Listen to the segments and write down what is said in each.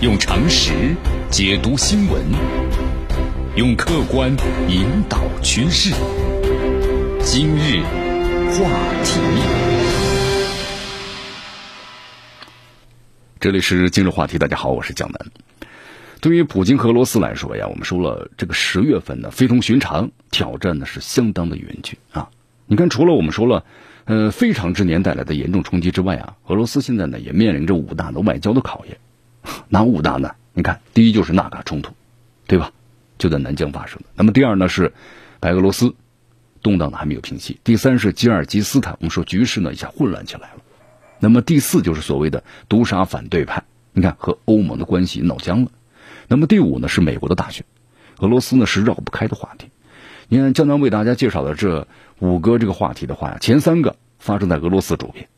用常识解读新闻，用客观引导趋势。今日话题，这里是今日话题。大家好，我是江南。对于普京和俄罗斯来说呀，我们说了，这个十月份呢非同寻常，挑战呢是相当的严峻啊。你看，除了我们说了，呃，非常之年带来的严重冲击之外啊，俄罗斯现在呢也面临着五大的外交的考验。哪五大呢？你看，第一就是纳卡冲突，对吧？就在南疆发生的。那么第二呢是白俄罗斯动荡的还没有平息。第三是吉尔吉斯坦，我们说局势呢一下混乱起来了。那么第四就是所谓的毒杀反对派，你看和欧盟的关系闹僵了。那么第五呢是美国的大选，俄罗斯呢是绕不开的话题。你看江南为大家介绍的这五个这个话题的话呀，前三个发生在俄罗斯周边。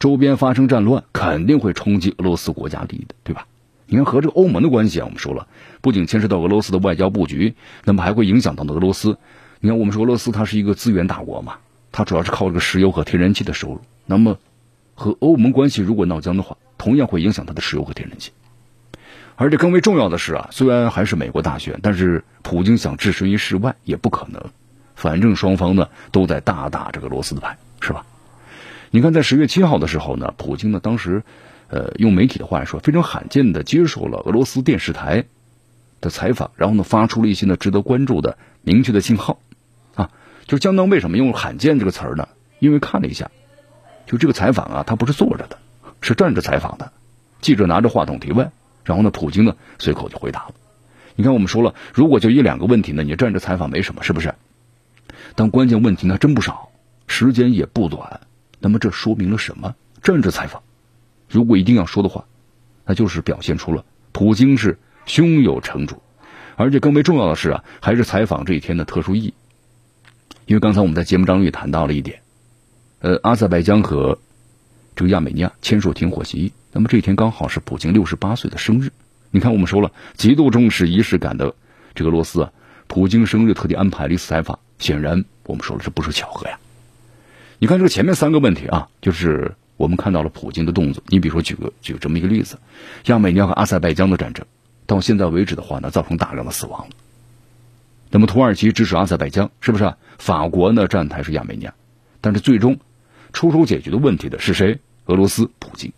周边发生战乱，肯定会冲击俄罗斯国家利益的，对吧？你看和这个欧盟的关系啊，我们说了，不仅牵涉到俄罗斯的外交布局，那么还会影响到俄罗斯。你看，我们说俄罗斯它是一个资源大国嘛，它主要是靠这个石油和天然气的收入。那么和欧盟关系如果闹僵的话，同样会影响它的石油和天然气。而且更为重要的是啊，虽然还是美国大选，但是普京想置身于事外也不可能。反正双方呢都在大打这个俄罗斯的牌，是吧？你看，在十月七号的时候呢，普京呢当时，呃，用媒体的话来说，非常罕见的接受了俄罗斯电视台的采访，然后呢，发出了一些呢值得关注的明确的信号，啊，就相当为什么用“罕见”这个词儿呢？因为看了一下，就这个采访啊，他不是坐着的，是站着采访的，记者拿着话筒提问，然后呢，普京呢随口就回答了。你看，我们说了，如果就一两个问题呢，你站着采访没什么，是不是？但关键问题呢真不少，时间也不短。那么这说明了什么？政治采访，如果一定要说的话，那就是表现出了普京是胸有成竹，而且更为重要的是啊，还是采访这一天的特殊意义。因为刚才我们在节目当中也谈到了一点，呃，阿塞拜疆和这个亚美尼亚签署停火协议，那么这一天刚好是普京六十八岁的生日。你看，我们说了极度重视仪式感的这个罗斯啊，普京生日特地安排了一次采访，显然我们说了这不是巧合呀。你看这个前面三个问题啊，就是我们看到了普京的动作。你比如说，举个举这么一个例子，亚美尼亚和阿塞拜疆的战争，到现在为止的话呢，造成大量的死亡。那么土耳其支持阿塞拜疆，是不是？啊法国呢站台是亚美尼亚，但是最终出手解决的问题的是谁？俄罗斯普京。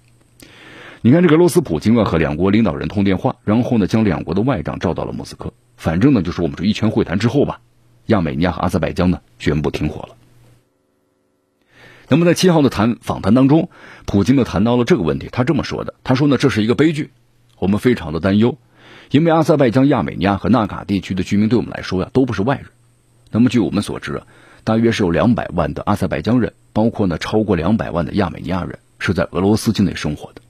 你看这个俄罗斯普京啊，和两国领导人通电话，然后呢将两国的外长召到了莫斯科。反正呢就是我们说一圈会谈之后吧，亚美尼亚和阿塞拜疆呢宣布停火了。那么在七号的谈访谈当中，普京呢谈到了这个问题，他这么说的：“他说呢，这是一个悲剧，我们非常的担忧，因为阿塞拜疆、亚美尼亚和纳卡地区的居民对我们来说呀，都不是外人。那么据我们所知啊，大约是有两百万的阿塞拜疆人，包括呢超过两百万的亚美尼亚人是在俄罗斯境内生活的。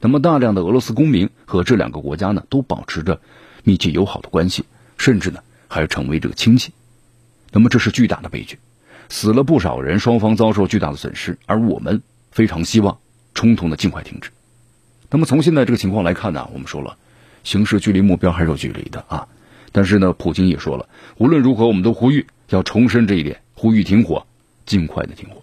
那么大量的俄罗斯公民和这两个国家呢都保持着密切友好的关系，甚至呢还成为这个亲戚。那么这是巨大的悲剧。”死了不少人，双方遭受巨大的损失，而我们非常希望冲突呢尽快停止。那么从现在这个情况来看呢，我们说了，形势距离目标还是有距离的啊。但是呢，普京也说了，无论如何，我们都呼吁要重申这一点，呼吁停火，尽快的停火。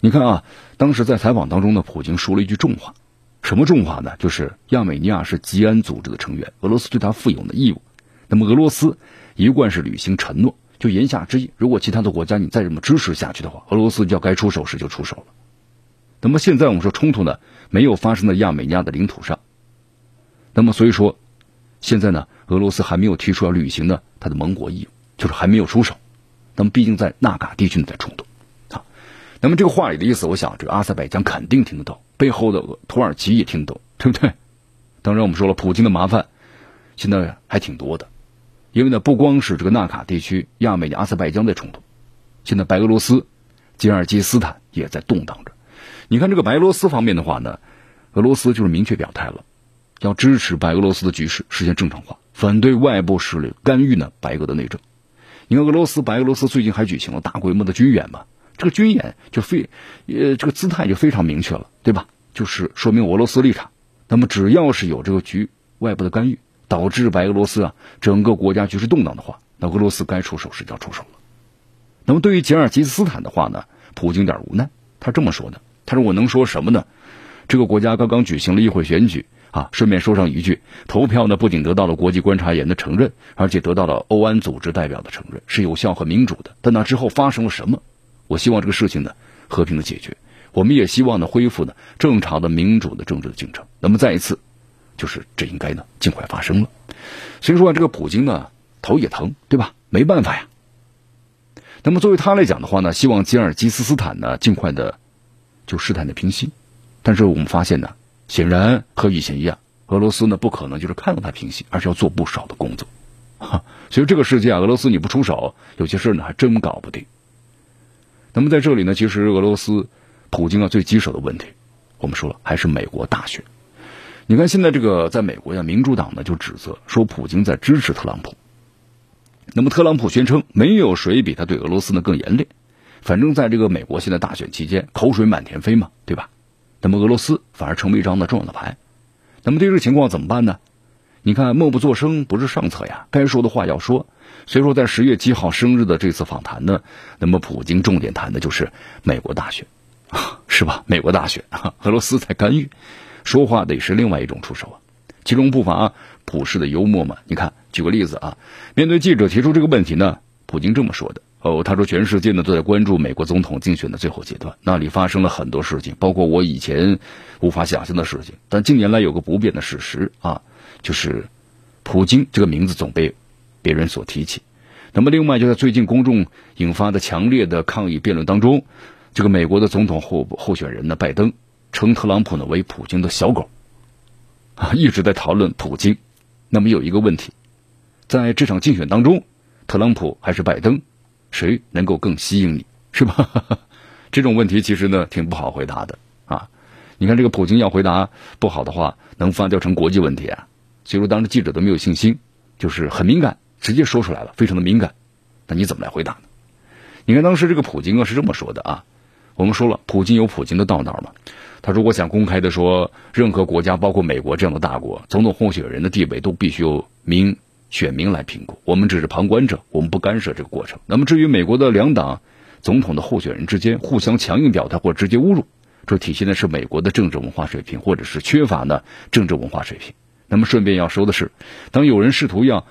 你看啊，当时在采访当中呢，普京说了一句重话，什么重话呢？就是亚美尼亚是吉安组织的成员，俄罗斯对他负有的义务。那么俄罗斯一贯是履行承诺。就言下之意，如果其他的国家你再这么支持下去的话，俄罗斯就要该出手时就出手了。那么现在我们说冲突呢没有发生在亚美尼亚的领土上，那么所以说现在呢俄罗斯还没有提出要履行呢他的盟国义务，就是还没有出手。那么毕竟在纳卡地区呢在冲突啊。那么这个话里的意思，我想这个阿塞拜疆肯定听得懂，背后的土耳其也听得懂，对不对？当然我们说了，普京的麻烦现在还挺多的。因为呢，不光是这个纳卡地区、亚美尼亚、阿塞拜疆在冲突，现在白俄罗斯、吉尔吉斯坦也在动荡着。你看这个白俄罗斯方面的话呢，俄罗斯就是明确表态了，要支持白俄罗斯的局势实现正常化，反对外部势力干预呢白俄的内政。你看俄罗斯、白俄罗斯最近还举行了大规模的军演嘛？这个军演就非呃这个姿态就非常明确了，对吧？就是说明俄罗斯立场。那么只要是有这个局外部的干预。导致白俄罗斯啊整个国家局势动荡的话，那俄罗斯该出手时就要出手了。那么对于吉尔吉斯斯坦的话呢，普京有点无奈，他这么说的：“他说我能说什么呢？这个国家刚刚举行了议会选举，啊，顺便说上一句，投票呢不仅得到了国际观察员的承认，而且得到了欧安组织代表的承认，是有效和民主的。但那之后发生了什么？我希望这个事情呢和平的解决，我们也希望呢恢复呢正常的民主的政治的进程。那么再一次，就是这应该呢尽快发生了。所以说啊这个普京呢头也疼，对吧？没办法呀。那么作为他来讲的话呢，希望吉尔吉斯斯坦呢尽快的就试探的平息。但是我们发现呢。显然和以前一样，俄罗斯呢不可能就是看到它平息，而是要做不少的工作。所以这个世界啊，俄罗斯你不出手，有些事呢还真搞不定。那么在这里呢，其实俄罗斯普京啊最棘手的问题，我们说了还是美国大选。你看现在这个在美国呀，民主党呢就指责说普京在支持特朗普。那么特朗普宣称没有谁比他对俄罗斯呢更严厉，反正在这个美国现在大选期间，口水满天飞嘛，对吧？那么俄罗斯反而成为一张的重要的牌，那么对这个情况怎么办呢？你看默不作声不是上策呀，该说的话要说。所以说在十月七号生日的这次访谈呢，那么普京重点谈的就是美国大选，是吧？美国大选啊，俄罗斯在干预，说话得是另外一种出手啊。其中不乏普世的幽默嘛。你看，举个例子啊，面对记者提出这个问题呢，普京这么说的。哦，他说全世界呢都在关注美国总统竞选的最后阶段，那里发生了很多事情，包括我以前无法想象的事情。但近年来有个不变的事实啊，就是普京这个名字总被别人所提起。那么另外就在最近公众引发的强烈的抗议辩论当中，这个美国的总统候候选人呢拜登称特朗普呢为普京的小狗啊，一直在讨论普京。那么有一个问题，在这场竞选当中，特朗普还是拜登？谁能够更吸引你，是吧？这种问题其实呢挺不好回答的啊。你看这个普京要回答不好的话，能发酵成国际问题啊。所以说当时记者都没有信心，就是很敏感，直接说出来了，非常的敏感。那你怎么来回答呢？你看当时这个普京啊是这么说的啊。我们说了，普京有普京的道道嘛。他如果想公开的说，任何国家，包括美国这样的大国，总统候选人的地位都必须由民。选民来评估，我们只是旁观者，我们不干涉这个过程。那么，至于美国的两党总统的候选人之间互相强硬表态或直接侮辱，这体现的是美国的政治文化水平，或者是缺乏呢政治文化水平。那么，顺便要说的是，当有人试图要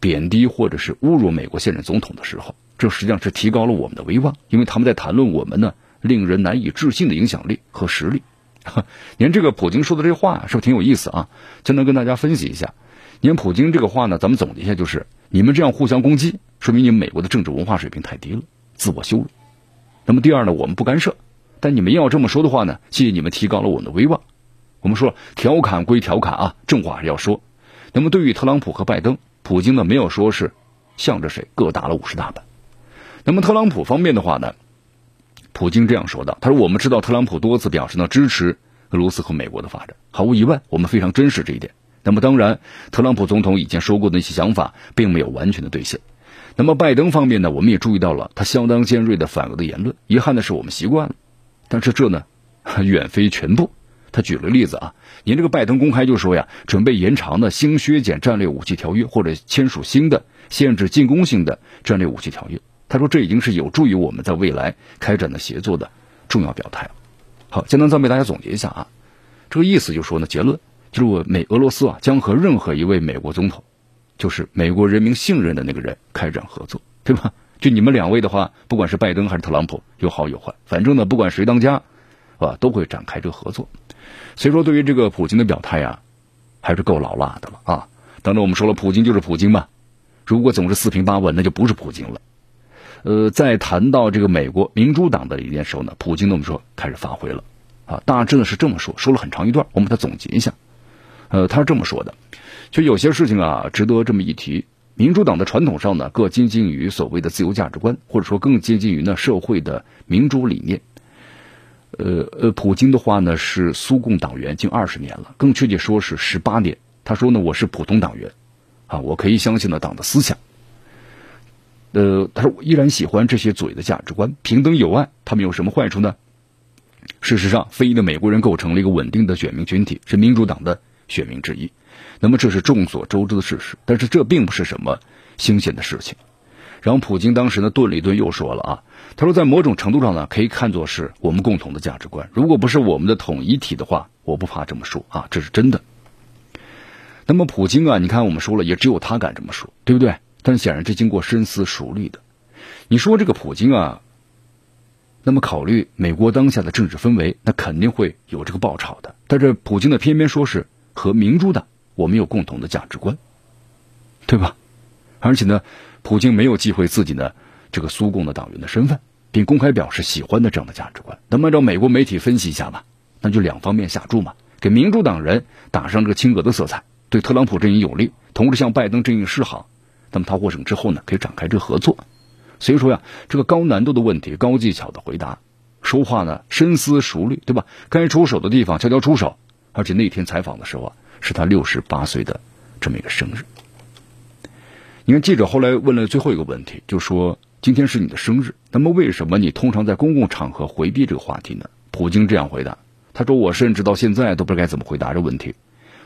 贬低或者是侮辱美国现任总统的时候，这实际上是提高了我们的威望，因为他们在谈论我们呢令人难以置信的影响力和实力。您这个普京说的这话是不是挺有意思啊？就能跟大家分析一下。您普京这个话呢，咱们总结一下，就是你们这样互相攻击，说明你们美国的政治文化水平太低了，自我羞辱。那么第二呢，我们不干涉，但你们要这么说的话呢，谢谢你们提高了我们的威望。我们说调侃归调侃啊，正话还是要说。那么对于特朗普和拜登，普京呢没有说是向着谁各打了五十大板。那么特朗普方面的话呢，普京这样说的，他说我们知道特朗普多次表示呢支持俄罗斯和美国的发展，毫无疑问，我们非常珍视这一点。那么当然，特朗普总统以前说过的那些想法，并没有完全的兑现。那么拜登方面呢，我们也注意到了他相当尖锐的反俄的言论。遗憾的是，我们习惯了，但是这呢，远非全部。他举了个例子啊，您这个拜登公开就说呀，准备延长的新削减战略武器条约，或者签署新的限制进攻性的战略武器条约。他说这已经是有助于我们在未来开展的协作的重要表态。好，简单再为大家总结一下啊，这个意思就说呢，结论。就是我美俄罗斯啊，将和任何一位美国总统，就是美国人民信任的那个人开展合作，对吧？就你们两位的话，不管是拜登还是特朗普，有好有坏，反正呢，不管谁当家，啊，都会展开这个合作。所以说，对于这个普京的表态呀，还是够老辣的了啊。当然，我们说了，普京就是普京嘛。如果总是四平八稳，那就不是普京了。呃，在谈到这个美国民主党的理念时候呢，普京呢，我们说开始发挥了啊，大致呢是这么说，说了很长一段，我们把它总结一下。呃，他是这么说的，就有些事情啊，值得这么一提。民主党的传统上呢，更接近于所谓的自由价值观，或者说更接近于呢社会的民主理念。呃呃，普京的话呢是苏共党员近二十年了，更确切说是十八年。他说呢，我是普通党员，啊，我可以相信呢党的思想。呃，他说我依然喜欢这些左翼的价值观，平等友爱，他们有什么坏处呢？事实上，非裔的美国人构成了一个稳定的选民群体，是民主党的。选民之一，那么这是众所周知的事实，但是这并不是什么新鲜的事情。然后普京当时呢顿了一顿，又说了啊，他说在某种程度上呢，可以看作是我们共同的价值观。如果不是我们的统一体的话，我不怕这么说啊，这是真的。那么普京啊，你看我们说了，也只有他敢这么说，对不对？但显然这经过深思熟虑的。你说这个普京啊，那么考虑美国当下的政治氛围，那肯定会有这个爆炒的。但是普京呢，偏偏说是和民主党我们有共同的价值观，对吧？而且呢，普京没有忌讳自己的这个苏共的党员的身份，并公开表示喜欢的这样的价值观。那么按照美国媒体分析一下吧，那就两方面下注嘛，给民主党人打上这个亲俄的色彩，对特朗普阵营有利，同时向拜登阵营示好。那么他获胜之后呢，可以展开这个合作。所以说呀，这个高难度的问题，高技巧的回答，说话呢深思熟虑，对吧？该出手的地方悄悄出手。而且那天采访的时候啊，是他六十八岁的这么一个生日。你看记者后来问了最后一个问题，就说今天是你的生日，那么为什么你通常在公共场合回避这个话题呢？普京这样回答，他说：“我甚至到现在都不知道该怎么回答这问题。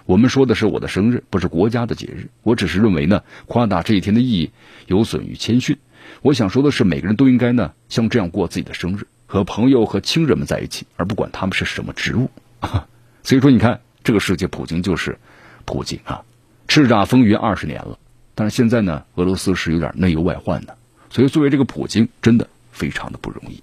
我们说的是我的生日，不是国家的节日。我只是认为呢，夸大这一天的意义有损于谦逊。”我想说的是，每个人都应该呢，像这样过自己的生日，和朋友和亲人们在一起，而不管他们是什么职务。所以说，你看这个世界，普京就是普京啊，叱咤风云二十年了。但是现在呢，俄罗斯是有点内忧外患的，所以作为这个普京，真的非常的不容易。